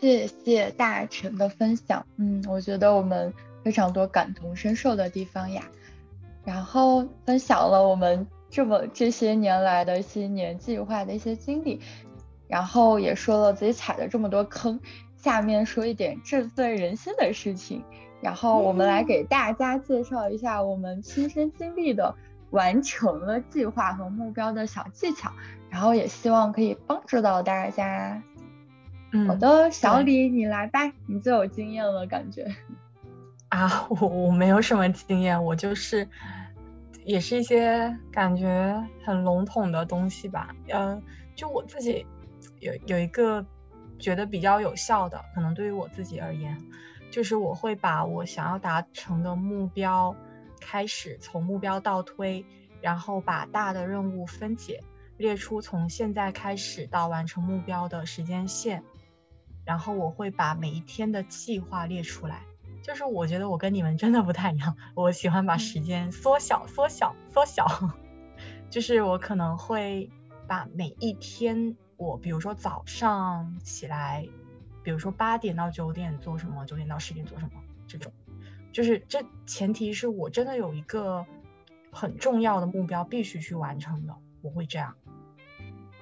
谢谢大成的分享。嗯，我觉得我们非常多感同身受的地方呀。然后分享了我们这么这些年来的新年计划的一些经历，然后也说了自己踩了这么多坑。下面说一点振奋人心的事情。然后我们来给大家介绍一下我们亲身经历的完成了计划和目标的小技巧，然后也希望可以帮助到大家。好的，小李你来吧，你最有经验了，感觉。啊，我我没有什么经验，我就是也是一些感觉很笼统的东西吧。嗯，就我自己有有一个觉得比较有效的，可能对于我自己而言。就是我会把我想要达成的目标开始从目标倒推，然后把大的任务分解，列出从现在开始到完成目标的时间线，然后我会把每一天的计划列出来。就是我觉得我跟你们真的不太一样，我喜欢把时间缩小、缩小、缩小。就是我可能会把每一天，我比如说早上起来。比如说八点到九点做什么，九点到十点做什么，这种，就是这前提是我真的有一个很重要的目标必须去完成的，我会这样。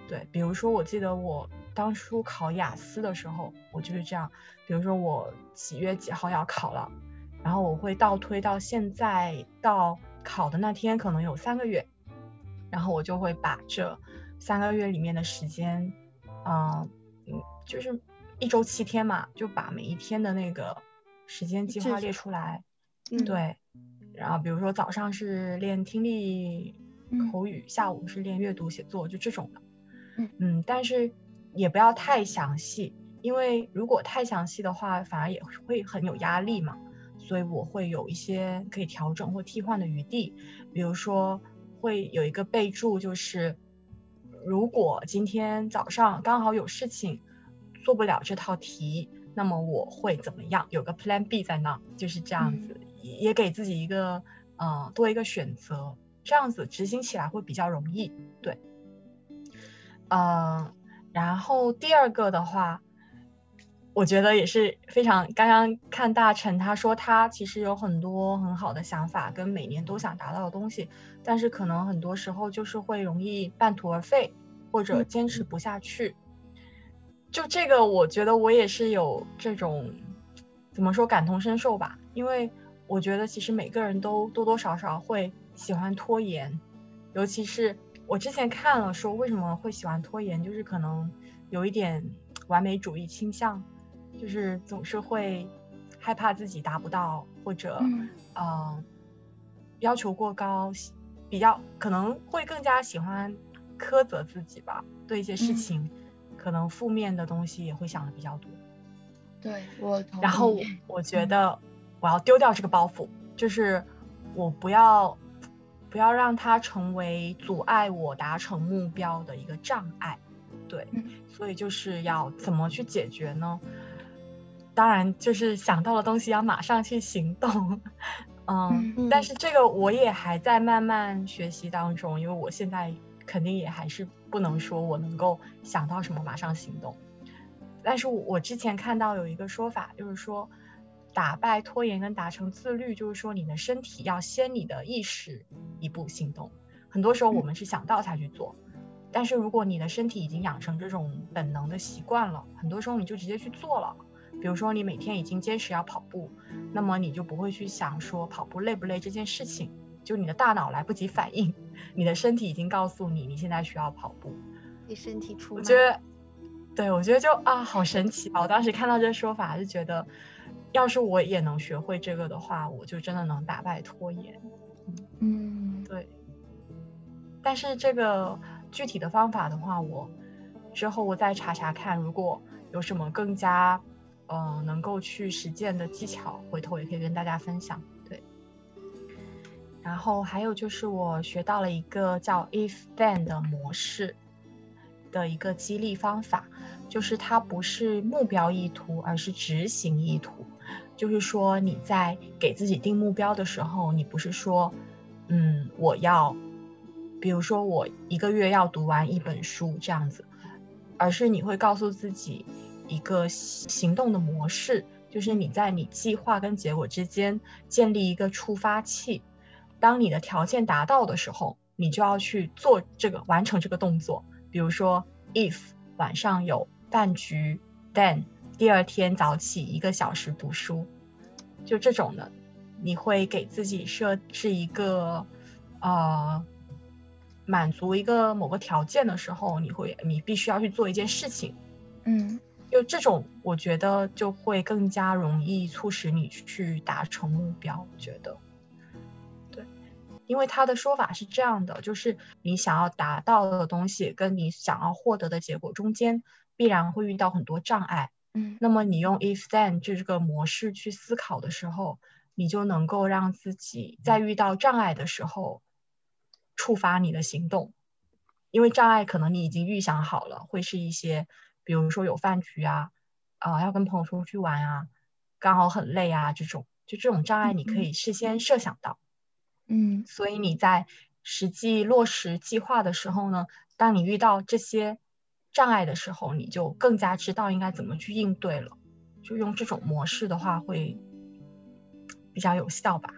对，比如说我记得我当初考雅思的时候，我就是这样。比如说我几月几号要考了，然后我会倒推到现在到考的那天可能有三个月，然后我就会把这三个月里面的时间，嗯嗯，就是。一周七天嘛，就把每一天的那个时间计划列出来。嗯，对。然后比如说早上是练听力口语，下午是练阅读写作，就这种的。嗯嗯，但是也不要太详细，因为如果太详细的话，反而也会很有压力嘛。所以我会有一些可以调整或替换的余地。比如说会有一个备注，就是如果今天早上刚好有事情。做不了这套题，那么我会怎么样？有个 Plan B 在那，就是这样子，也给自己一个，嗯，多一个选择，这样子执行起来会比较容易。对，嗯，然后第二个的话，我觉得也是非常，刚刚看大成他说他其实有很多很好的想法跟每年都想达到的东西，但是可能很多时候就是会容易半途而废或者坚持不下去。就这个，我觉得我也是有这种，怎么说感同身受吧。因为我觉得其实每个人都多多少少会喜欢拖延，尤其是我之前看了说为什么会喜欢拖延，就是可能有一点完美主义倾向，就是总是会害怕自己达不到，或者嗯要求过高，比较可能会更加喜欢苛责自己吧，对一些事情。可能负面的东西也会想的比较多，对我。然后我觉得我要丢掉这个包袱，就是我不要不要让它成为阻碍我达成目标的一个障碍。对，所以就是要怎么去解决呢？当然就是想到的东西要马上去行动。嗯，但是这个我也还在慢慢学习当中，因为我现在。肯定也还是不能说我能够想到什么马上行动，但是我之前看到有一个说法，就是说打败拖延跟达成自律，就是说你的身体要先你的意识一步行动。很多时候我们是想到才去做，但是如果你的身体已经养成这种本能的习惯了，很多时候你就直接去做了。比如说你每天已经坚持要跑步，那么你就不会去想说跑步累不累这件事情。就你的大脑来不及反应，你的身体已经告诉你，你现在需要跑步。你身体出。我觉得，对我觉得就啊，好神奇啊！我当时看到这说法，就觉得，要是我也能学会这个的话，我就真的能打败拖延。嗯，对。但是这个具体的方法的话，我之后我再查查看，如果有什么更加，呃，能够去实践的技巧，回头也可以跟大家分享。对然后还有就是我学到了一个叫 if then 的模式的一个激励方法，就是它不是目标意图，而是执行意图。就是说你在给自己定目标的时候，你不是说，嗯，我要，比如说我一个月要读完一本书这样子，而是你会告诉自己，一个行动的模式，就是你在你计划跟结果之间建立一个触发器。当你的条件达到的时候，你就要去做这个完成这个动作。比如说，if 晚上有饭局，then 第二天早起一个小时读书，就这种的，你会给自己设置一个呃满足一个某个条件的时候，你会你必须要去做一件事情。嗯，就这种，我觉得就会更加容易促使你去达成目标。我觉得。对因为他的说法是这样的，就是你想要达到的东西跟你想要获得的结果中间必然会遇到很多障碍。嗯，那么你用 if then 这个模式去思考的时候，你就能够让自己在遇到障碍的时候触发你的行动。因为障碍可能你已经预想好了，会是一些，比如说有饭局啊，啊要跟朋友出去玩啊，刚好很累啊这种，就这种障碍你可以事先设想到。嗯，所以你在实际落实计划的时候呢，当你遇到这些障碍的时候，你就更加知道应该怎么去应对了。就用这种模式的话，会比较有效吧？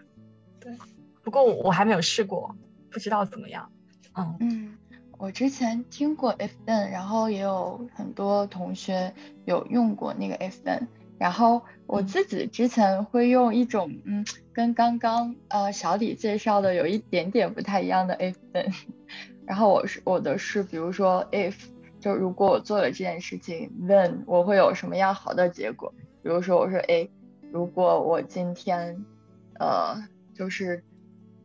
对。不过我还没有试过，不知道怎么样。嗯嗯，我之前听过 if then，然后也有很多同学有用过那个 if then。然后我自己之前会用一种，嗯，跟刚刚呃小李介绍的有一点点不太一样的 if then，然后我是我的是，比如说 if 就如果我做了这件事情，then 我会有什么样好的结果？比如说我说，哎，如果我今天呃就是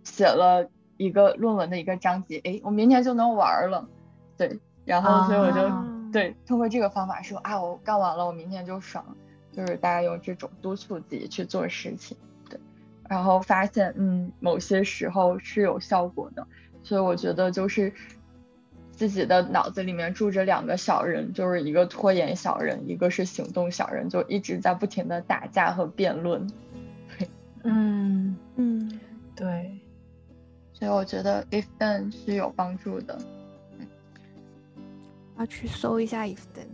写了一个论文的一个章节，哎，我明天就能玩了，对，然后所以我就对通过这个方法说啊，我干完了，我明天就爽。就是大家用这种督促自己去做事情，对，然后发现嗯某些时候是有效果的，所以我觉得就是自己的脑子里面住着两个小人，就是一个拖延小人，一个是行动小人，就一直在不停的打架和辩论。对，嗯嗯，对，所以我觉得 if then 是有帮助的。要去搜一下 if then。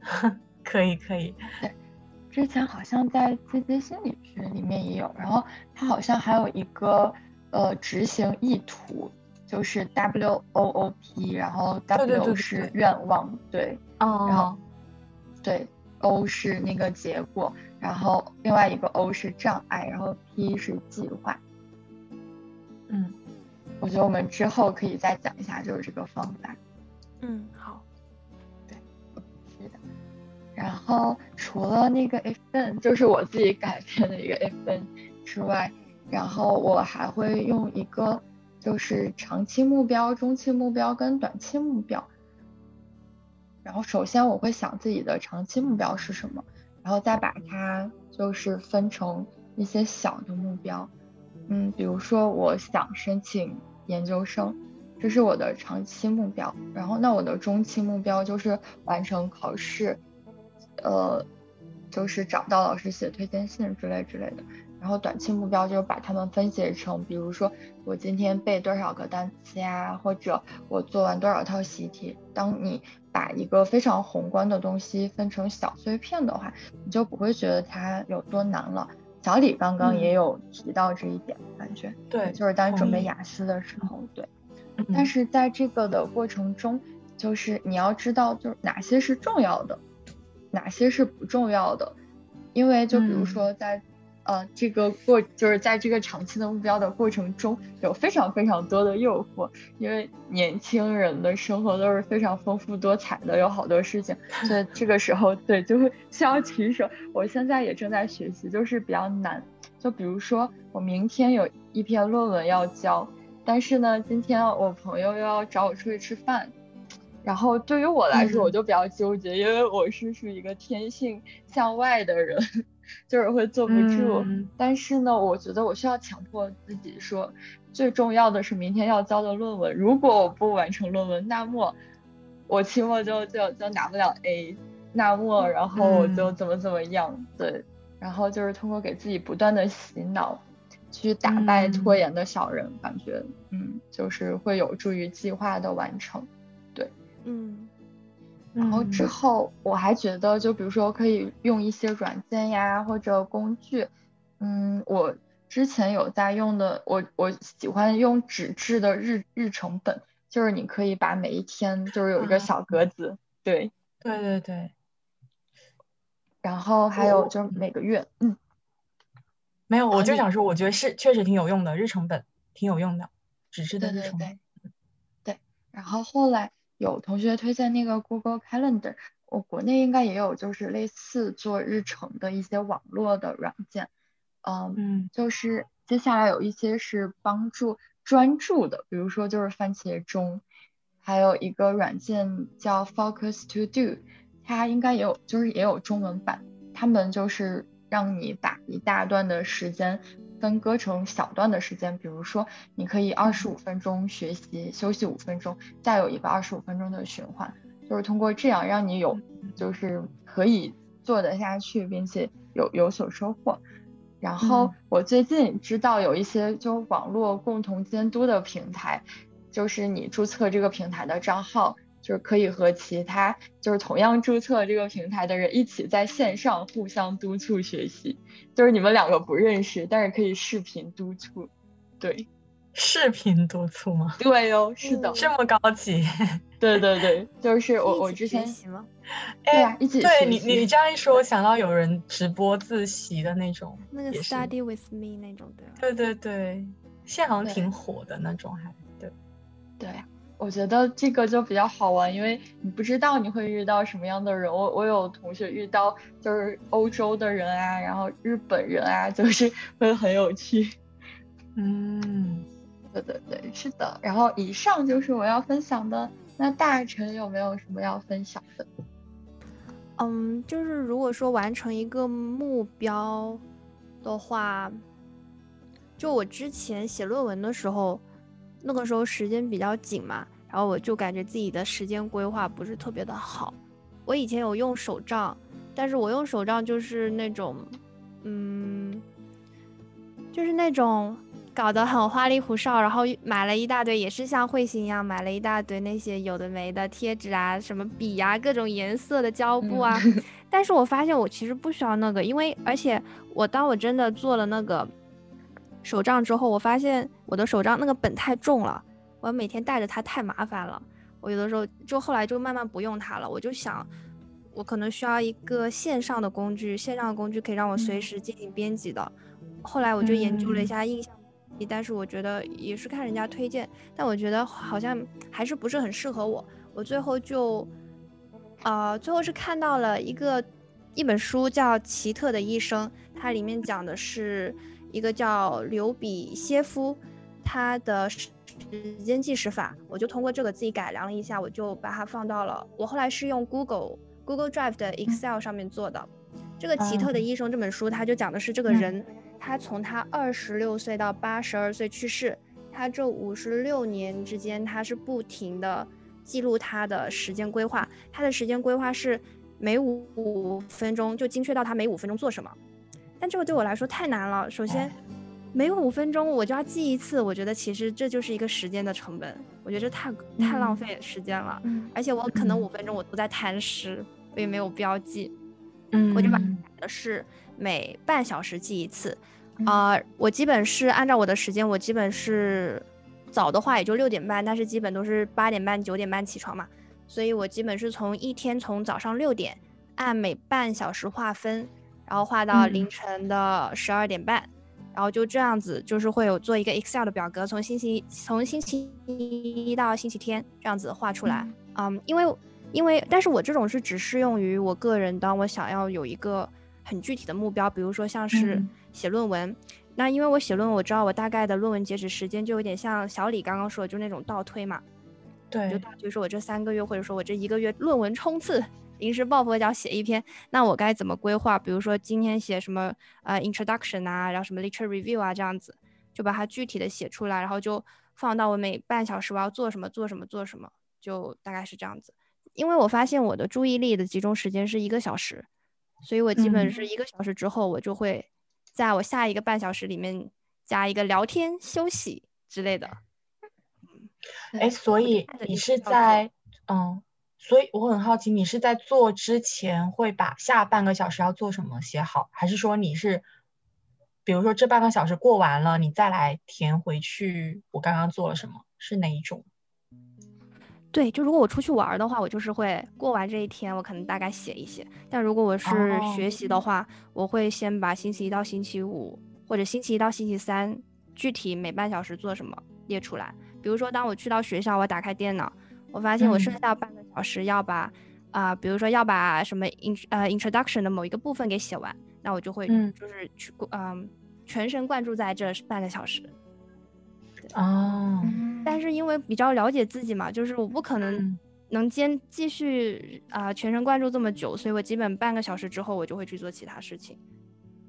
可以可以，对，之前好像在积极心理学里面也有，然后它好像还有一个呃执行意图，就是 W O O P，然后 W 是愿望，对，然后对 O 是那个结果，然后另外一个 O 是障碍，然后 P 是计划。嗯，我觉得我们之后可以再讲一下，就是这个方法。嗯，好。对，是的然后除了那个 if then，就是我自己改编的一个 if then 之外，然后我还会用一个就是长期目标、中期目标跟短期目标。然后首先我会想自己的长期目标是什么，然后再把它就是分成一些小的目标。嗯，比如说我想申请研究生，这是我的长期目标。然后那我的中期目标就是完成考试。呃，就是找到老师写推荐信之类之类的，然后短期目标就是把它们分解成，比如说我今天背多少个单词呀，或者我做完多少套习题。当你把一个非常宏观的东西分成小碎片的话，你就不会觉得它有多难了。小李刚刚也有提到这一点，感觉对，就是当准备雅思的时候，对。但是在这个的过程中，就是你要知道，就是哪些是重要的。哪些是不重要的？因为就比如说在呃这个过就是在这个长期的目标的过程中，有非常非常多的诱惑。因为年轻人的生活都是非常丰富多彩的，有好多事情，所以这个时候对就会需要取舍。我现在也正在学习，就是比较难。就比如说我明天有一篇论文要交，但是呢今天我朋友又要找我出去吃饭。然后对于我来说，我就比较纠结，因为我是属于一个天性向外的人，就是会坐不住。但是呢，我觉得我需要强迫自己说，最重要的是明天要交的论文。如果我不完成论文，那么我期末就就就拿不了 A，那么然后我就怎么怎么样。对，然后就是通过给自己不断的洗脑，去打败拖延的小人，感觉嗯，就是会有助于计划的完成。嗯，然后之嗯后我还觉得，就比如说可以用一些软件呀或者工具，嗯，我之前有在用的，我我喜欢用纸质的日日程本，就是你可以把每一天就是有一个啊。小格子，对，对对对，然后还有就是每个月，嗯，没有，我就想说，我觉得是确实挺有用的，日程本挺有用的，纸质的日程本。对。对，然后后来有同学推荐那个 Google Calendar，我国内应该也有，就是类似做日程的一些网络的软件，嗯，嗯。就是接下来有一些是帮助专注的，比如说就是番茄钟，还有一个软件叫 Focus To Do，它应该也有，就是也有中文版，他们就是让你把一大段的时间分割成小段的时间，比如说你可以二十五分钟学习，休息五分钟，再有一个二十五分钟的循环，就是通过这样让你有就是可以做得下去，并且有有所收获。然后嗯。我最近知道有一些就网络共同监督的平台，就是你注册这个平台的账号，就是可以和其他就是同样注册这个平台的人一起在线上互相督促学习，就是你们两个不认识，但是可以视频督促。对，视频督促吗？对哦，是的，嗯这么高级？对对对，就是我我之前习吗？对啊，一起对你你这样一说，我想到有人直播自习的那种，那个 Study with me 那种对吧？对对对，现在好像挺火的那种，还对。对，我觉得这个就比较好玩，因为你不知道你会遇到什么样的人。我我有同学遇到就是欧洲的人啊，然后日本人啊，就是会很有趣。嗯，对对对，是的。然后以上就是我要分享的。那大臣有没有什么要分享的？嗯，就是如果说完成一个目标的话，就我之前写论文的时候，那个时候时间比较紧嘛，然后我就感觉自己的时间规划不是特别的好。我以前有用手账，但是我用手账就是那种，嗯，就是那种搞得很花里胡哨，然后买了一大堆，也是像彗星一样买了一大堆那些有的没的贴纸啊、什么笔啊、各种颜色的胶布啊。但是我发现我其实不需要那个，因为而且我当我真的做了那个手账之后，我发现我的手账那个本太重了，我每天带着它太麻烦了。我有的时候就后来就慢慢不用它了，我就想，我可能需要一个线上的工具，线上的工具可以让我随嗯时进行编辑的。后来我就研究了一嗯下印象笔，但是我觉得也是看人家推荐，但我觉得好像还是不是很适合我。我最后就，呃，最后是看到了一个一本书叫《奇特的医生》，它里面讲的是一个叫刘比歇夫，他的时间计时法，我就通过这个自己改良了一下，我就把它放到了我后来是用 Google Google Drive 的 Excel 上面做的。这个奇特的嗯医生这本书，他就讲的是这个嗯人，他从他二十六岁到八十二岁去世，他这五十六年之间，他是不停的记录他的时间规划。他的时间规划是每五五分钟，就精确到他每五分钟做什么。但这个对我来说太难了。首先，每五分钟我就要记一次，我觉得其实这就是一个时间的成本，我觉得这太太浪嗯费时间了。嗯而且我可能嗯五分钟我都在贪食，我也没有标记。嗯，我就把它改的是每半小时记一次。嗯啊、我基本是按照我的时间，我基本是早的话也就六点半，但是基本都是八点半、九点半起床嘛，所以我基本是从一天从早上六点按每半小时划分，然后画到嗯凌晨的十二点半。然后就这样子，就是会有做一个 Excel 的表格，从星期从星期一到星期天这样子画出来。嗯，因为因为，但是我这种是只适用于我个人，当我想要有一个很具体的目标，比如说像是嗯写论文。那因为我写论文，我知道我大概的论文截止时间就有点像小李刚刚说的，就那种倒推嘛。对，就倒推说我这三个月，或者说我这一个月论文冲刺，临时抱佛脚写一篇，那我该怎么规划？比如说今天写什么呃 introduction 啊，然后什么 literature review 啊，这样子就把它具体的写出来，然后就放到我每半小时我要做什么做什么做什么，就大概是这样子。因为我发现我的注意力的集中时间是一个小时，所以我基本嗯是一个小时之后，我就会在我下一个半小时里面加一个聊天、休息之类的。哎，所以你是在嗯，所以我很好奇，你是在做之前会把下半个小时要做什么写好，还是说你是，比如说这半个小时过完了，你再来填回去我刚刚做了什么，是哪一种？对，就如果我出去玩的话，我就是会过完这一天，我可能大概写一写。但如果我是学习的话，我会先把星期一到星期五，或者星期一到星期三，具体每半小时做什么列出来。比如说，当我去到学校，我打开电脑，我发现我剩下半个小时要把啊，比如说要把什么 in 呃 introduction 的某一个部分给写完，那我就会就是去嗯全神贯注在这半个小时。哦，但是因为比较了解自己嘛，就是我不可能能坚继续啊全神贯注这么久，所以我基本半个小时之后我就会去做其他事情，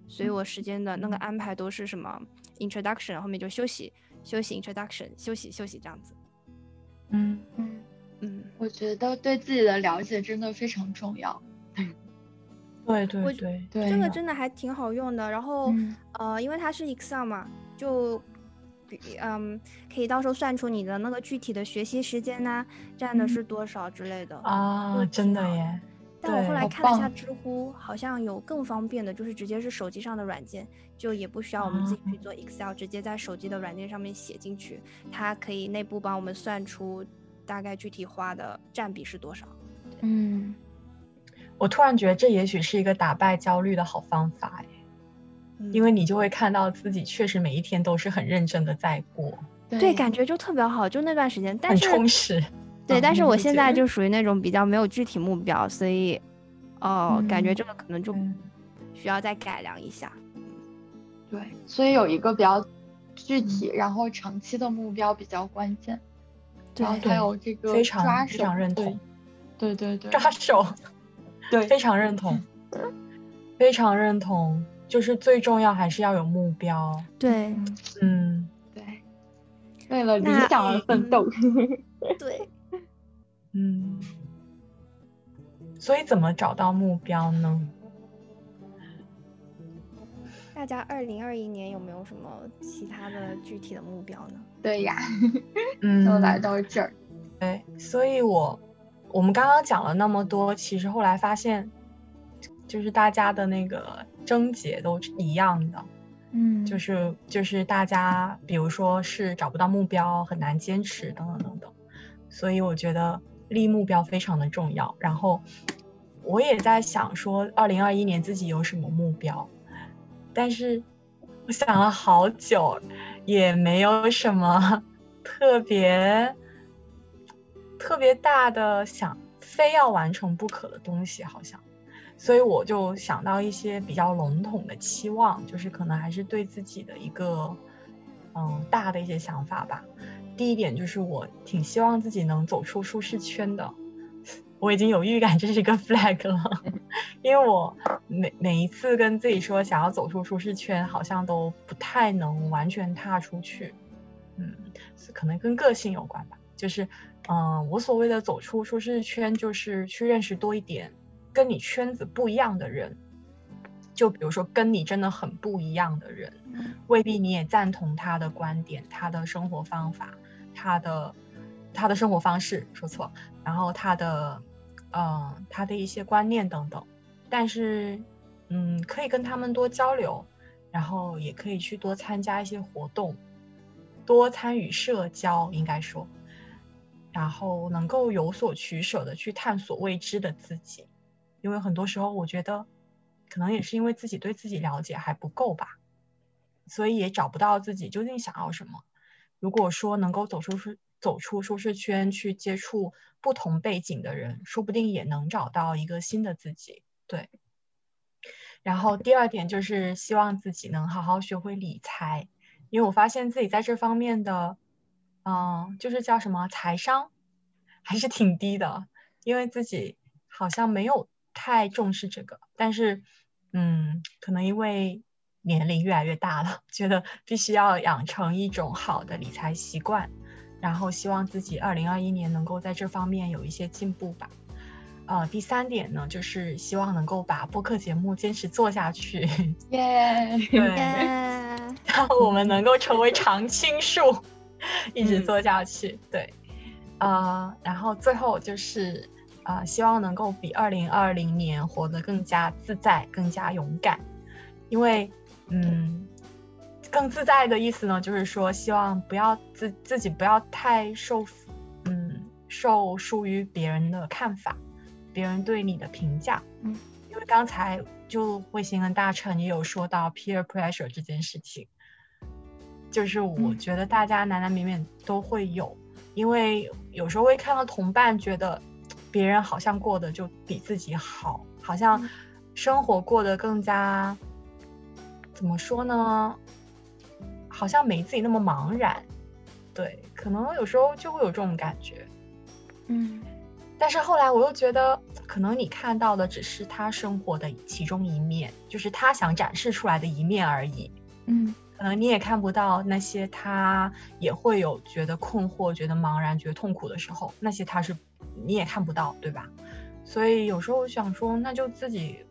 所以我时间的那个安排都是什么 introduction 后面就休息休息 introduction 休息休息这样子。嗯。嗯嗯，我觉得对自己的了解真的非常重要。对对对对，这个真的还挺好用的。然后呃，因为它是 Excel 嘛，就。嗯，可以到时候算出你的那个具体的学习时间呢，占的是多少之类的啊，真的耶！但我后来看了一下知乎，好像有更方便的，就是直接是手机上的软件，就也不需要我们自己去做 Excel，直接在手机的软件上面写进去，它可以内部帮我们算出大概具体花的占比是多少。嗯，我突然觉得这也许是一个打败焦虑的好方法哎。因为你就会看到自己确实每一天都是很认真的在过，对，感觉就特别好，就那段时间，但是很充实。对，但是我现在就属于那种比较没有具体目标，所以，哦，感觉这个可能就需要再改良一下。对，所以有一个比较具体，然后长期的目标比较关键。对，还有这个非常 非常认同。对对对，抓手。对，非常认同，非常认同。就是最重要还是要有目标，对，嗯，对，为了理想而奋斗，对，嗯，所以怎么找到目标呢？大家二零二一年有没有什么其他的具体的目标呢？对呀，嗯，都来到这儿，对，所以我我们刚刚讲了那么多，其实后来发现，就是大家的那个。症结都一样的，嗯，就是就是大家，比如说是找不到目标，很难坚持，等等等等。所以我觉得立目标非常的重要。然后我也在想说，二零二一年自己有什么目标，但是我想了好久，也没有什么 特别特别大的想非要完成不可的东西，好像。所以我就想到一些比较笼统的期望，就是可能还是对自己的一个，嗯，大的一些想法吧。第一点就是我挺希望自己能走出舒适圈的，我已经有预感这是一个 flag 了，因为我每每一次跟自己说想要走出舒适圈，好像都不太能完全踏出去，嗯，可能跟个性有关吧。就是，嗯，我所谓的走出舒适圈，就是去认识多一点。跟你圈子不一样的人，就比如说跟你真的很不一样的人，未必你也赞同他的观点、他的生活方法、他的他的生活方式，说错，然后他的嗯他的一些观念等等。但是嗯，可以跟他们多交流，然后也可以去多参加一些活动，多参与社交，应该说，然后能够有所取舍的去探索未知的自己。因为很多时候，我觉得可能也是因为自己对自己了解还不够吧，所以也找不到自己究竟想要什么。如果说能够走出走出舒适圈，去接触不同背景的人，说不定也能找到一个新的自己。对。然后第二点就是希望自己能好好学会理财，因为我发现自己在这方面的，嗯，就是叫什么财商还是挺低的，因为自己好像没有。太重视这个，但是，嗯，可能因为年龄越来越大了，觉得必须要养成一种好的理财习惯，然后希望自己二零二一年能够在这方面有一些进步吧。呃，第三点呢，就是希望能够把播客节目坚持做下去。耶，对，让我们能够成为常青树，一直做下去。对，呃，然后最后就是。呃，希望能够比二零二零年活得更加自在、更加勇敢。因为，嗯，更自在的意思呢，就是说希望不要自自己不要太受，嗯，受束于别人的看法，别人对你的评价。嗯，因为刚才就慧心跟大成也有说到 peer pressure 这件事情，就是我觉得大家难难免免都会有。因为有时候会看到同伴觉得别人好像过得就比自己好，好像生活过得更加怎么说呢？好像没自己那么茫然。对，可能有时候就会有这种感觉。嗯，但是后来我又觉得，可能你看到的只是他生活的其中一面，就是他想展示出来的一面而已。嗯。可能你也看不到那些他也会有觉得困惑、觉得茫然、觉得痛苦的时候，那些他是你也看不到，对吧？所以有时候想说，那就自己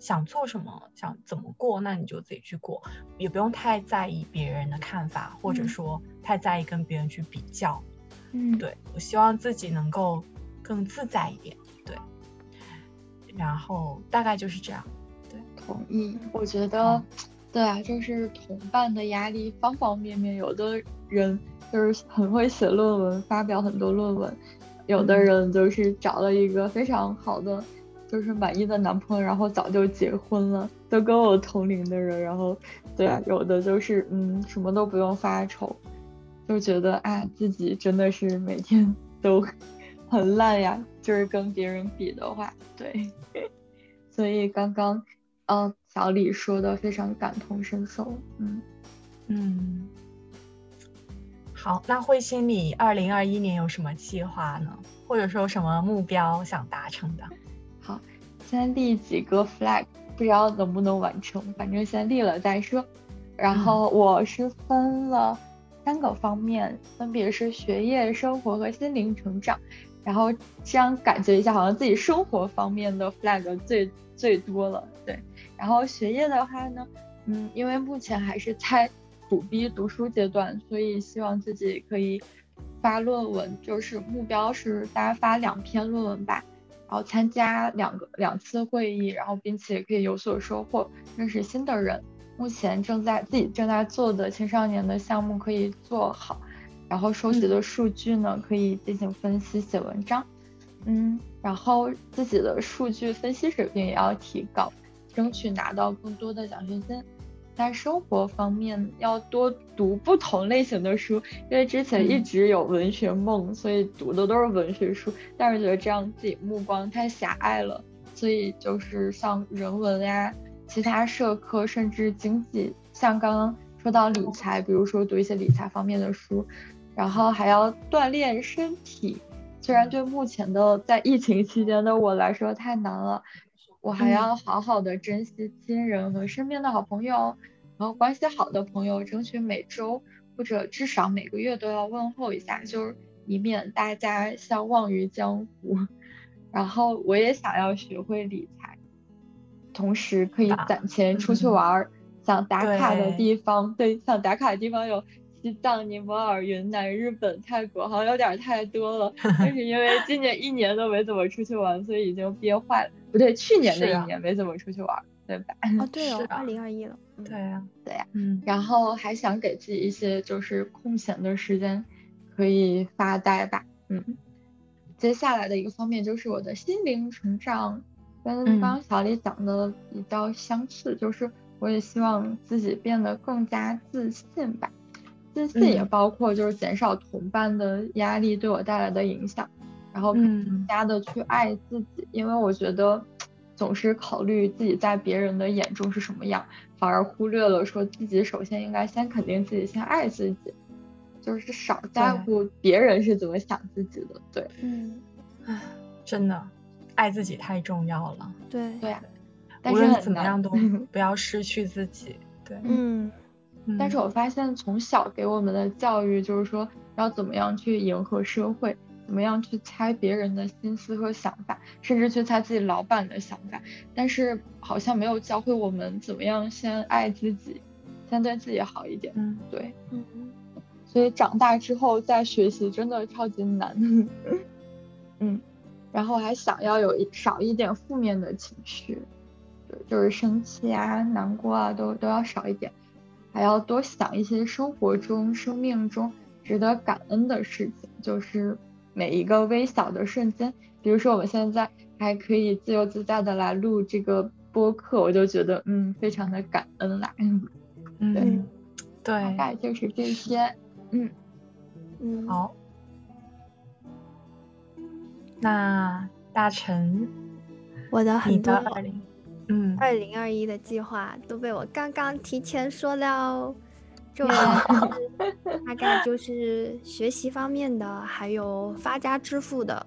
想做什么、想怎么过，那你就自己去过，也不用太在意别人的看法，或者说太在意跟别人去比较。嗯，对我希望自己能够更自在一点，对。然后大概就是这样，对，同意。我觉得。对啊，就是同伴的压力方方面面。有的人就是很会写论文，发表很多论文；有的人就是找了一个非常好的，就是满意的男朋友，然后早就结婚了，都跟我同龄的人。然后，对啊，有的就是嗯，什么都不用发愁，就觉得啊，自己真的是每天都很烂呀。就是跟别人比的话，对，所以刚刚，嗯。小李说的非常感同身受，嗯嗯，好，那慧心，你二零二一年有什么计划呢？或者说什么目标想达成的？好，先立几个 flag，不知道能不能完成，反正先立了再说。然后我是分了三个方面，分别是学业、生活和心灵成长。然后这样感觉一下，好像自己生活方面的 flag 最最多了，对。然后学业的话呢，嗯，因为目前还是在苦逼读书阶段，所以希望自己可以发论文，就是目标是大家发两篇论文吧，然后参加两个两次会议，然后并且可以有所收获，认识新的人。目前正在自己正在做的青少年的项目可以做好，然后收集的数据呢可以进行分析写文章，嗯，然后自己的数据分析水平也要提高。争取拿到更多的奖学金，在生活方面要多读不同类型的书，因为之前一直有文学梦，所以读的都是文学书，但是觉得这样自己目光太狭隘了，所以就是像人文呀、其他社科，甚至经济，像刚刚说到理财，比如说读一些理财方面的书，然后还要锻炼身体，虽然对目前的在疫情期间的我来说太难了。我还要好好的珍惜亲人和身边的好朋友，然后关系好的朋友，争取每周或者至少每个月都要问候一下，就是以免大家相忘于江湖。然后我也想要学会理财，同时可以攒钱出去玩儿，想打卡的地方，对，想打卡的地方有。西藏、尼泊尔、云南、日本、泰国，好像有点太多了。但是因为今年一年都没怎么出去玩，所以已经憋坏了。不对，去年的一年没怎么出去玩，对吧？哦，对哦，二零二一了。对呀，对呀。嗯。然后还想给自己一些就是空闲的时间，可以发呆吧。嗯。接下来的一个方面就是我的心灵成长，跟刚刚小李讲的比较相似，就是我也希望自己变得更加自信吧。自信也包括就是减少同伴的压力对我带来的影响，然后更加的去爱自己，因为我觉得总是考虑自己在别人的眼中是什么样，反而忽略了说自己首先应该先肯定自己，先爱自己，就是少在乎别人是怎么想自己的。对，嗯，唉，真的，爱自己太重要了。对，对啊，无论怎么样都 不要失去自己。对，嗯。但是我发现从小给我们的教育就是说要怎么样去迎合社会，怎么样去猜别人的心思和想法，甚至去猜自己老板的想法，但是好像没有教会我们怎么样先爱自己，先对自己好一点。嗯，对，嗯所以长大之后再学习真的超级难。嗯，然后还想要有一少一点负面的情绪，就就是生气啊、难过啊，都都要少一点，还要多想一些生活中、生命中值得感恩的事情，就是每一个微小的瞬间。比如说我们现在还可以自由自在的来录这个播客，我就觉得嗯，非常的感恩啦。嗯，对，对，大概就是这些。嗯嗯，好。那大成，我的很多二零，嗯，二零二一的计划都被我刚刚提前说了，就大概就是学习方面的，还有发家致富的，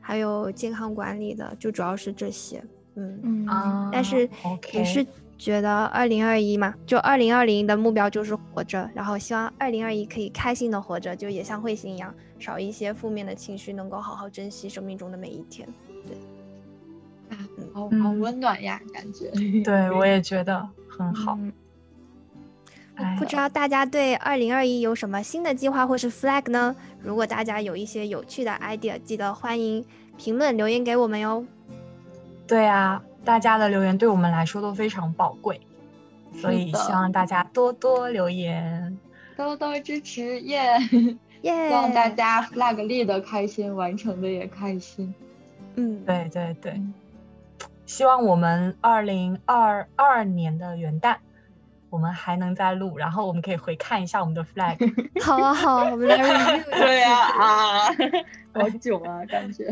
还有健康管理的，就主要是这些，嗯嗯啊，但是也是觉得二零二一嘛，就二零二零的目标就是活着，然后希望二零二一可以开心的活着，就也像彗星一样。少一些负面的情绪，能够好好珍惜生命中的每一天。对，啊，好好温暖呀，感觉。对，我也觉得很好。不知道大家对二零二一有什么新的计划或是 flag 呢？如果大家有一些有趣的 idea，记得欢迎评论留言给我们哟。对啊，大家的留言对我们来说都非常宝贵，所以希望大家多多留言，多多支持耶。耶。希望大家 flag 立的开心，完成的也开心。嗯，对对对。希望我们二零二二年的元旦，我们还能再录，然后我们可以回看一下我们的 flag。好啊，好，我们来 录。对啊，啊，好久啊，感觉。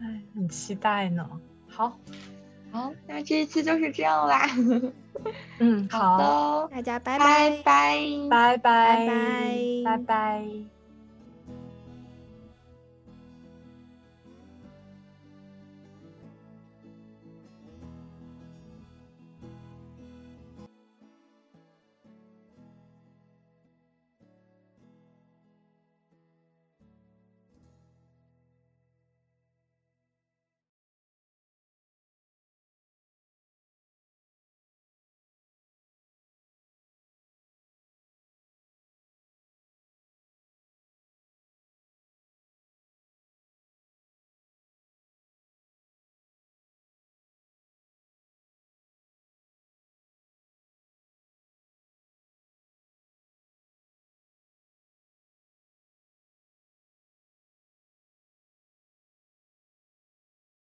哎，很期待呢。好，好，那这一期就是这样啦。嗯，好，大家拜拜拜拜拜拜拜拜。